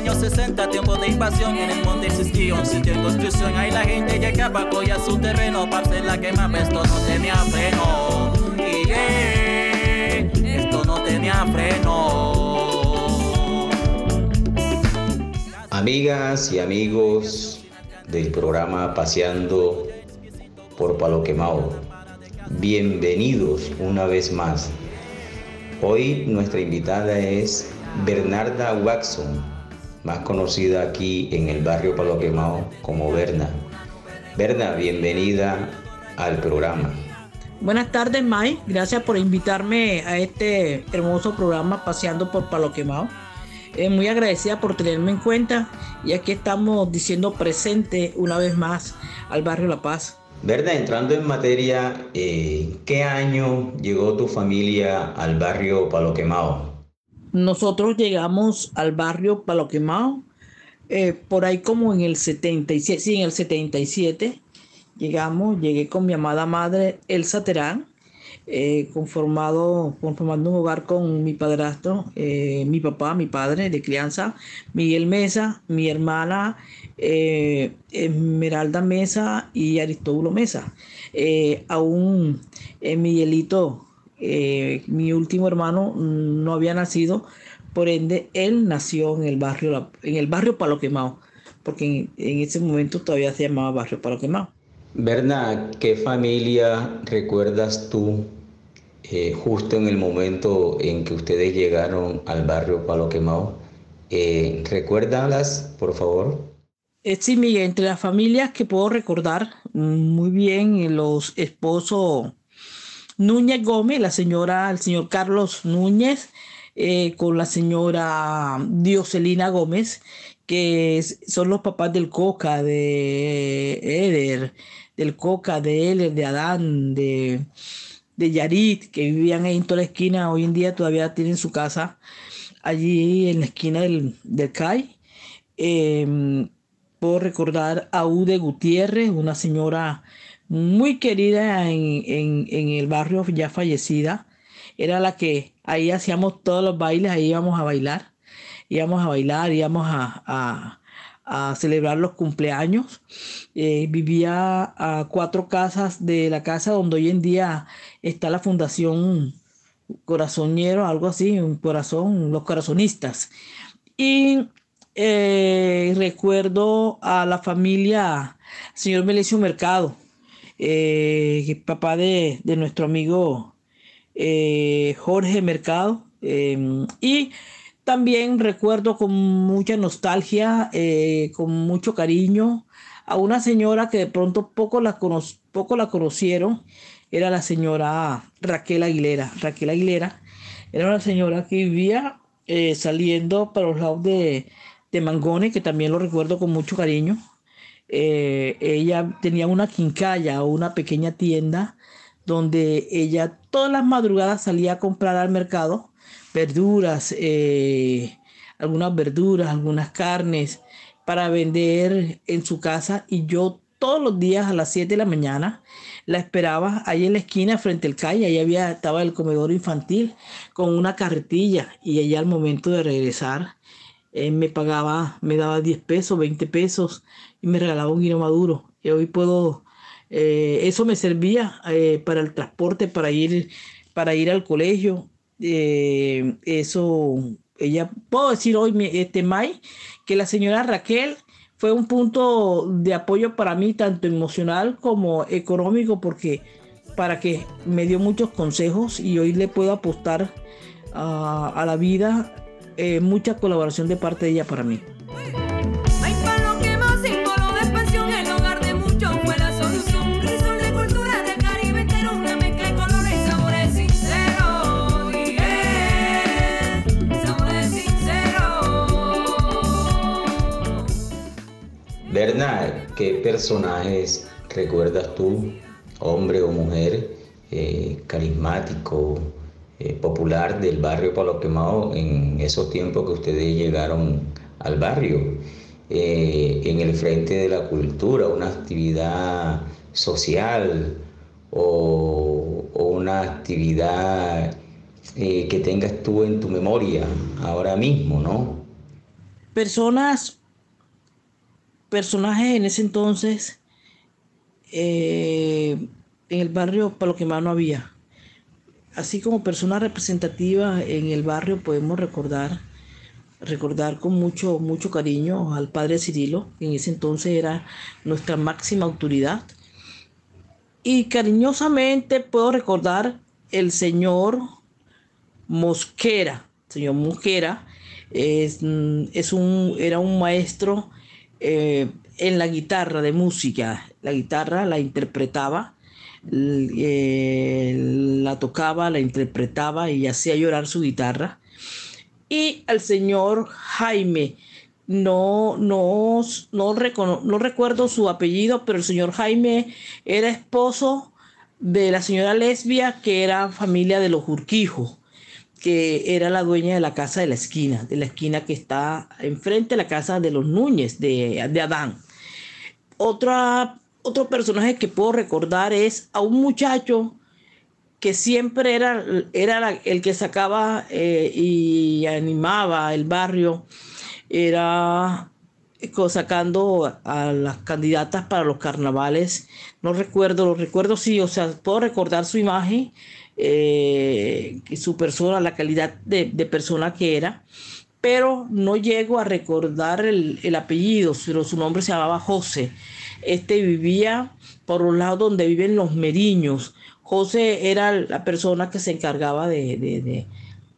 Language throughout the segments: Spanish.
años 60, tiempo de invasión, en el monte existía un sitio en construcción. Ahí la gente llegaba, cogía su terreno, para hacer la quema, esto no tenía freno. Y esto no tenía freno. Amigas y amigos del programa Paseando por Palo Quemado, bienvenidos una vez más. Hoy nuestra invitada es Bernarda Waxon, más conocida aquí en el barrio Palo Quemado como Berna. Berna, bienvenida al programa. Buenas tardes, May. Gracias por invitarme a este hermoso programa Paseando por Palo Quemado. Eh, muy agradecida por tenerme en cuenta y aquí estamos diciendo presente una vez más al barrio La Paz. Berna, entrando en materia, eh, ¿qué año llegó tu familia al barrio Palo Quemado? Nosotros llegamos al barrio Palo Quemado eh, por ahí como en el 77, sí, en el 77 llegamos, llegué con mi amada madre Elsa Terán, eh, conformado, conformando un hogar con mi padrastro, eh, mi papá, mi padre de crianza, Miguel Mesa, mi hermana Esmeralda Mesa y Aristóbulo Mesa. aún Miguelito eh, mi último hermano no había nacido, por ende él nació en el barrio, en el barrio Palo Quemado, porque en, ese momento todavía se llamaba barrio Palo Quemado. Berna, ¿qué familia recuerdas tú eh, justo en el momento en que ustedes llegaron al barrio Palo Quemado? Eh, ¿Recuérdalas, por favor? Eh, sí, Miguel, entre las familias que puedo recordar muy bien, los esposos Núñez Gómez, la señora, el señor Carlos Núñez, eh, con la señora Dioselina Gómez, que son los papás del Coca, de Eder, del Coca, de Eder, de Adán, de, de Yarit, que vivían ahí en toda la esquina, hoy en día todavía tienen su casa allí en la esquina del, del CAI. Em, puedo recordar a Ude Gutiérrez, una señora muy querida en, el barrio, ya fallecida. Era la que ahí hacíamos todos los bailes, ahí íbamos a bailar, íbamos a bailar, íbamos a, celebrar los cumpleaños. Eh, vivía a cuatro casas de la casa donde hoy en día está la Fundación Corazonero, algo así, un corazón, los corazonistas. Y eh, recuerdo a la familia señor Melicio Mercado, eh, papá de, nuestro amigo eh, Jorge Mercado. Em, y también recuerdo con mucha nostalgia, eh, con mucho cariño, a una señora que de pronto poco la, poco la conocieron, era la señora Raquel Aguilera. Raquel Aguilera era una señora que vivía saliendo para los lados de, de Mangone, que también lo recuerdo con mucho cariño. Eh, ella tenía una quincalla o una pequeña tienda donde ella todas las madrugadas salía a comprar al mercado verduras, eh, algunas verduras, algunas carnes para vender en su casa y yo todos los días a las 7 de la mañana la esperaba ahí en la esquina frente al calle, ahí había, estaba el comedor infantil con una carretilla y ella al momento de regresar eh, me pagaba, me daba 10 pesos, 20 pesos y me regalaba un guino maduro. Y hoy puedo, eh, eso me servía eh, para el transporte, para ir, para ir al colegio. eso, ella, puedo decir hoy, este May, que la señora Raquel fue un punto de apoyo para mí, tanto emocional como económico, porque para que me dio muchos consejos y hoy le puedo apostar a, a la vida eh, mucha colaboración de parte de ella para mí. Bernard, ¿qué personajes recuerdas tú, hombre o mujer, eh, carismático, eh, popular del barrio Palo Quemado en esos tiempos que ustedes llegaron al barrio, eh, en el frente de la cultura, una actividad social o, una actividad eh, que tengas tú en tu memoria ahora mismo, ¿no? personas, personajes en ese entonces, en el barrio para lo que más no había. Así como persona representativa en el barrio podemos recordar, recordar con mucho, mucho cariño al padre Cirilo, que en ese entonces era nuestra máxima autoridad. Y cariñosamente puedo recordar el señor Mosquera. señor Mosquera es, es un, era un maestro eh, en la guitarra de música. La guitarra la interpretaba, eh, la tocaba, la interpretaba y hacía llorar su guitarra. Y al señor Jaime, no, no, no, no recuerdo su apellido, pero el señor Jaime era esposo de la señora lesbia que era familia de los Urquijos que era la dueña de la casa de la esquina, de la esquina que está enfrente de la casa de los Núñez, de, de Adán. Otra, otro personaje que puedo recordar es a un muchacho que siempre era, era el que sacaba eh, y animaba el barrio, era sacando a las candidatas para los carnavales. No recuerdo, lo recuerdo sí, o sea, puedo recordar su imagen eh, su persona, la calidad de, persona que era, pero no llego a recordar el, apellido, pero su nombre se llamaba José. Este vivía por un lado donde viven los meriños. José era la persona que se encargaba de,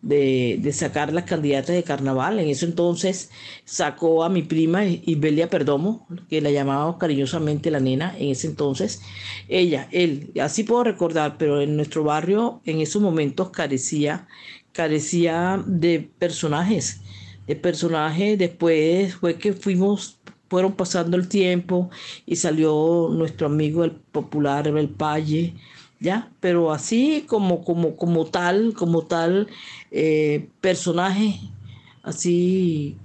de, sacar las candidatas de carnaval. En ese entonces sacó a mi prima Isbelia Perdomo, que la llamaba cariñosamente la nena en ese entonces. Ella, él, así puedo recordar, pero en nuestro barrio en esos momentos carecía, carecía de personajes, de personajes. Después fue que fuimos fueron pasando el tiempo y salió nuestro amigo el popular el Palle, ¿ya? Pero así como, como, como tal, como tal eh, personaje, así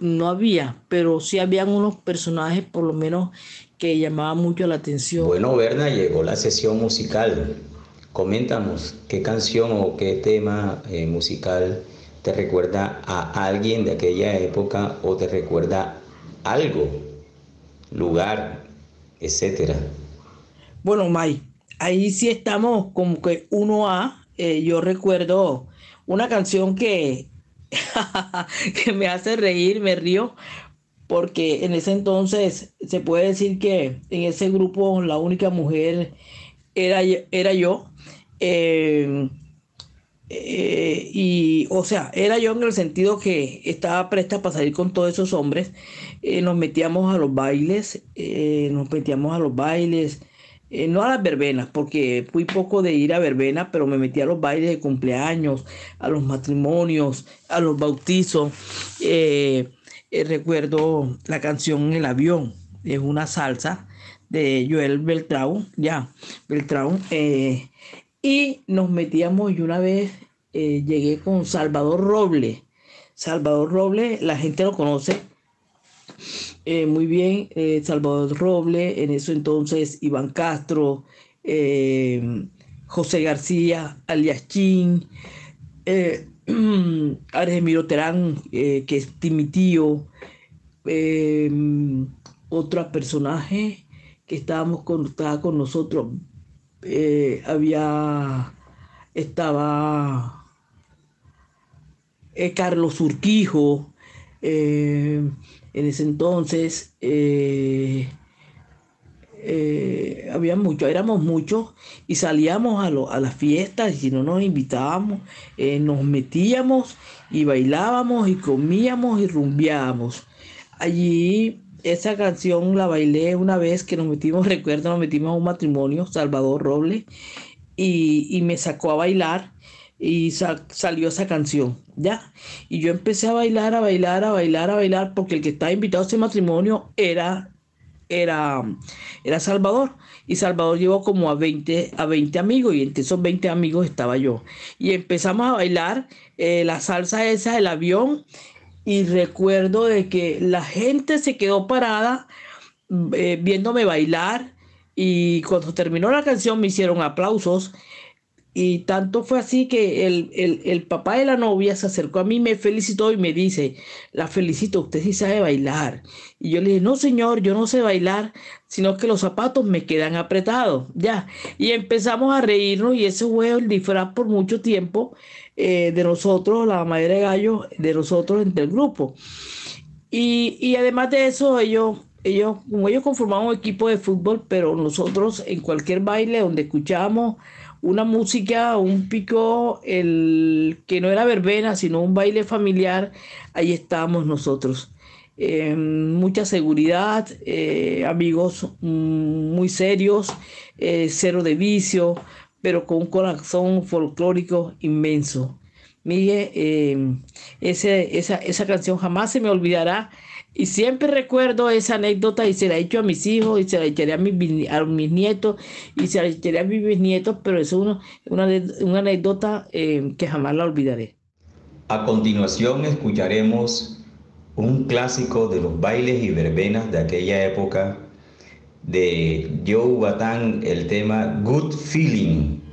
no había, pero sí habían unos personajes por lo menos que llamaban mucho la atención. Bueno, Berna, llegó la sesión musical. Coméntanos qué canción o qué tema eh, musical te recuerda a alguien de aquella época o te recuerda algo, lugar, etcétera. Bueno, May, ahí sí estamos como que uno a, eh, yo recuerdo una canción que, que me hace reír, me río, porque en ese entonces se puede decir que en ese grupo la única mujer era, era yo. Eh, eh, y, o sea, era yo en el sentido que estaba presta para salir con todos esos hombres. Nos metíamos a los bailes, nos metíamos a los bailes, eh, no a las verbenas, porque fui poco de ir a verbenas, pero me metí a los bailes de cumpleaños, a los matrimonios, a los bautizos. Eh, eh, recuerdo la canción El avión, es una salsa de Joel Beltrán, ya, Beltrán. y nos metíamos y una vez llegué con Salvador Roble. Salvador Roble, la gente lo conoce eh, muy bien eh, Salvador Roble, en eso entonces Iván Castro, eh, José García, alias Chin, Argemiro Terán, que es mi tío, otro personaje que estábamos con, con nosotros, había, estaba Carlos Urquijo, en ese entonces eh, eh, había mucho, éramos muchos y salíamos a, las fiestas y si no nos invitábamos, eh, nos metíamos y bailábamos y comíamos y rumbiábamos. Allí esa canción la bailé una vez que nos metimos, recuerdo, nos metimos a un matrimonio, Salvador Robles, y me sacó a bailar y salió esa canción, ¿ya? Y yo empecé a bailar, a bailar, a bailar, a bailar, porque el que estaba invitado a ese matrimonio era, era, era Salvador. Y Salvador llevó como a 20, a 20 amigos, y entre esos 20 amigos estaba yo. Y empezamos a bailar eh, la salsa esa del avión, y recuerdo de que la gente se quedó parada eh, viéndome bailar, y cuando terminó la canción me hicieron aplausos y tanto fue así que el, el, papá de la novia se acercó a mí, me felicitó y me dice, la felicito, usted sí sabe bailar. Y yo le dije, no señor, yo no sé bailar, sino que los zapatos me quedan apretados, ya. Y empezamos a reírnos y ese fue el disfraz por mucho tiempo eh, de nosotros, la madera de gallo, de nosotros entre el grupo. Y, y además de eso, ellos ellos, como ellos conformaban un equipo de fútbol, pero nosotros en cualquier baile donde escuchábamos una música, un pico, el que no era verbena, sino un baile familiar, ahí estábamos nosotros. Eh, mucha seguridad, eh, amigos mm, muy serios, eh, cero de vicio, pero con un corazón folclórico inmenso. Miguel, ese, esa, esa canción jamás se me olvidará y siempre recuerdo esa anécdota y se la he hecho a mis hijos y se la echaré a mis, a mis nietos y se la echaré a mis bisnietos, pero es una, una, anécdota eh, que jamás la olvidaré. A continuación escucharemos un clásico de los bailes y verbenas de aquella época de Joe Batán, el tema Good Feeling.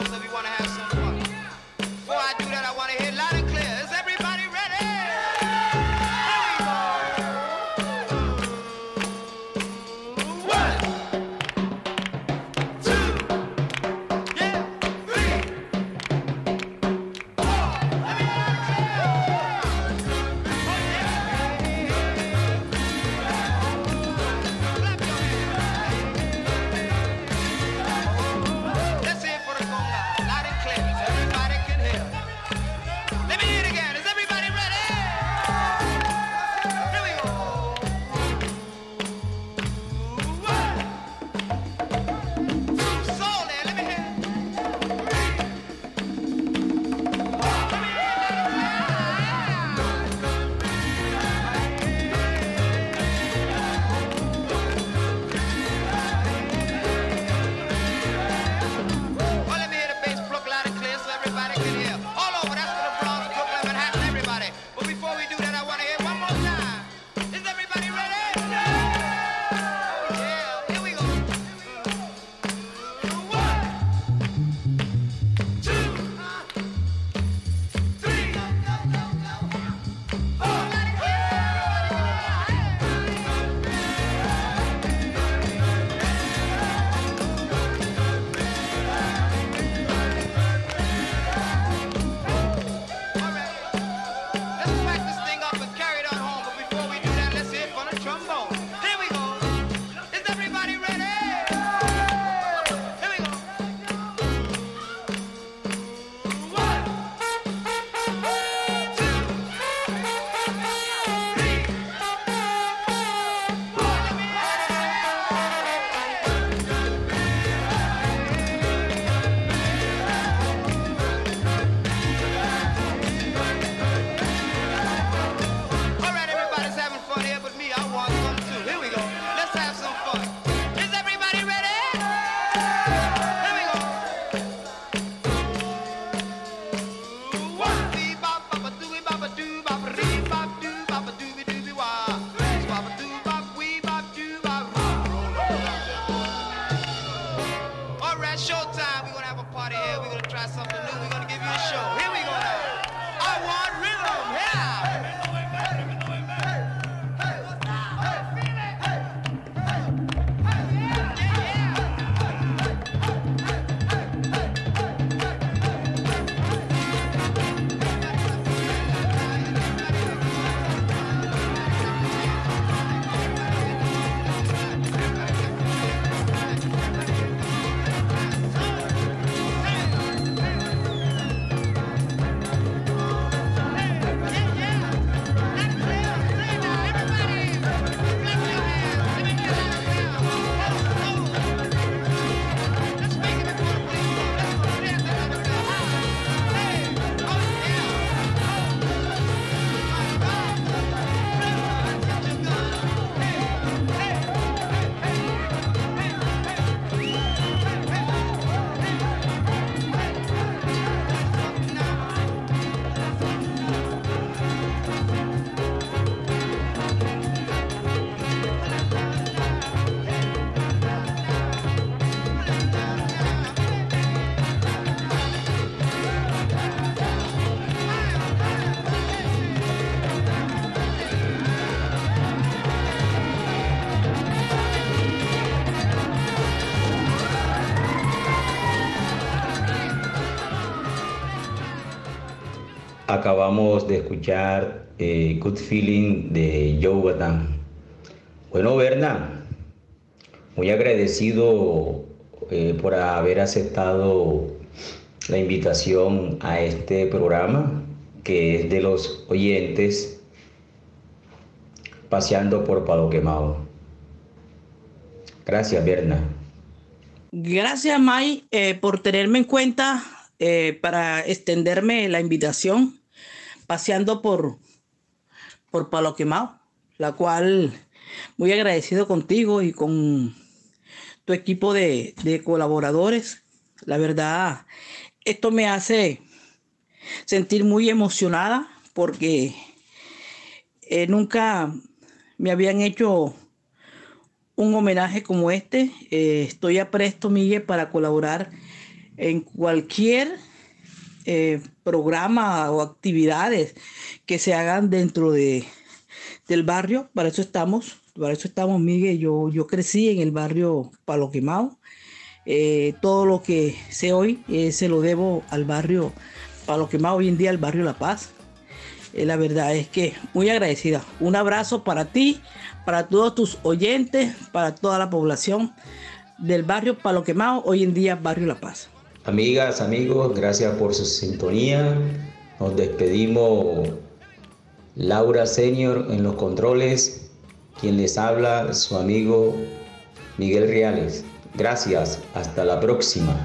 Muslims if you want to have Acabamos de escuchar eh, Good Feeling de Joe Batam. Bueno, Berna, muy agradecido eh, por haber aceptado la invitación a este programa que es de los oyentes paseando por Palo Quemado. Gracias, Berna. Gracias, May, eh, por tenerme en cuenta para extenderme la invitación paseando por, por Palo Quemado, la cual muy agradecido contigo y con tu equipo de, colaboradores. La verdad, esto me hace sentir muy emocionada porque eh, nunca me habían hecho un homenaje como este. Eh, estoy a presto, Miguel, para colaborar en cualquier eh, programas o actividades que se hagan dentro de, del barrio. Para eso estamos, para eso estamos, Miguel. Yo, yo crecí en el barrio Palo Quemado. Eh, todo lo que sé hoy eh, se lo debo al barrio Palo Quemado, hoy en día al barrio La Paz. la verdad es que muy agradecida. Un abrazo para ti, para todos tus oyentes, para toda la población del barrio Palo Quemado, hoy en día barrio La Paz. Amigas, amigos, gracias por su sintonía. Nos despedimos. Laura Senior en los controles, quien les habla, su amigo Miguel Reales. Gracias, hasta la próxima.